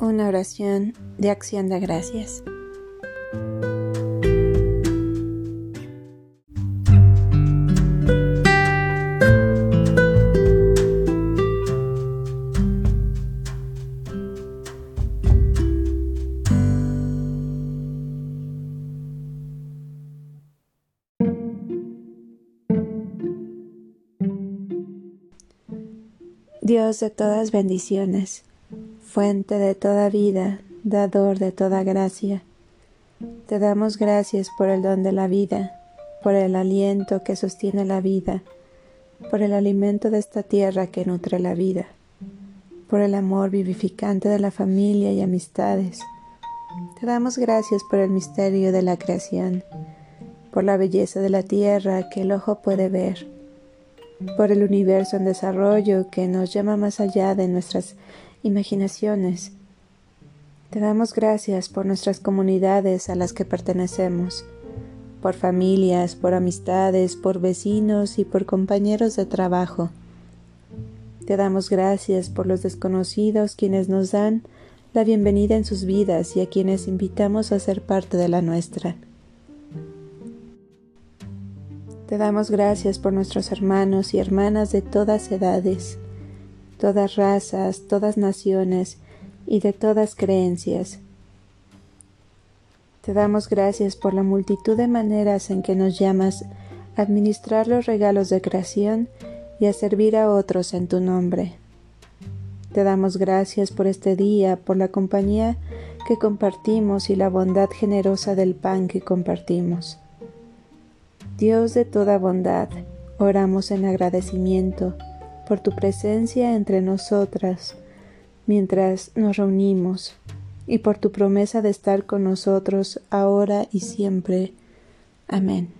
Una oración de acción de gracias. Dios de todas bendiciones fuente de toda vida, dador de toda gracia. Te damos gracias por el don de la vida, por el aliento que sostiene la vida, por el alimento de esta tierra que nutre la vida, por el amor vivificante de la familia y amistades. Te damos gracias por el misterio de la creación, por la belleza de la tierra que el ojo puede ver, por el universo en desarrollo que nos llama más allá de nuestras imaginaciones. Te damos gracias por nuestras comunidades a las que pertenecemos, por familias, por amistades, por vecinos y por compañeros de trabajo. Te damos gracias por los desconocidos quienes nos dan la bienvenida en sus vidas y a quienes invitamos a ser parte de la nuestra. Te damos gracias por nuestros hermanos y hermanas de todas edades, todas razas, todas naciones y de todas creencias. Te damos gracias por la multitud de maneras en que nos llamas a administrar los regalos de creación y a servir a otros en tu nombre. Te damos gracias por este día, por la compañía que compartimos y la bondad generosa del pan que compartimos. Dios de toda bondad, oramos en agradecimiento por tu presencia entre nosotras mientras nos reunimos y por tu promesa de estar con nosotros ahora y siempre. Amén.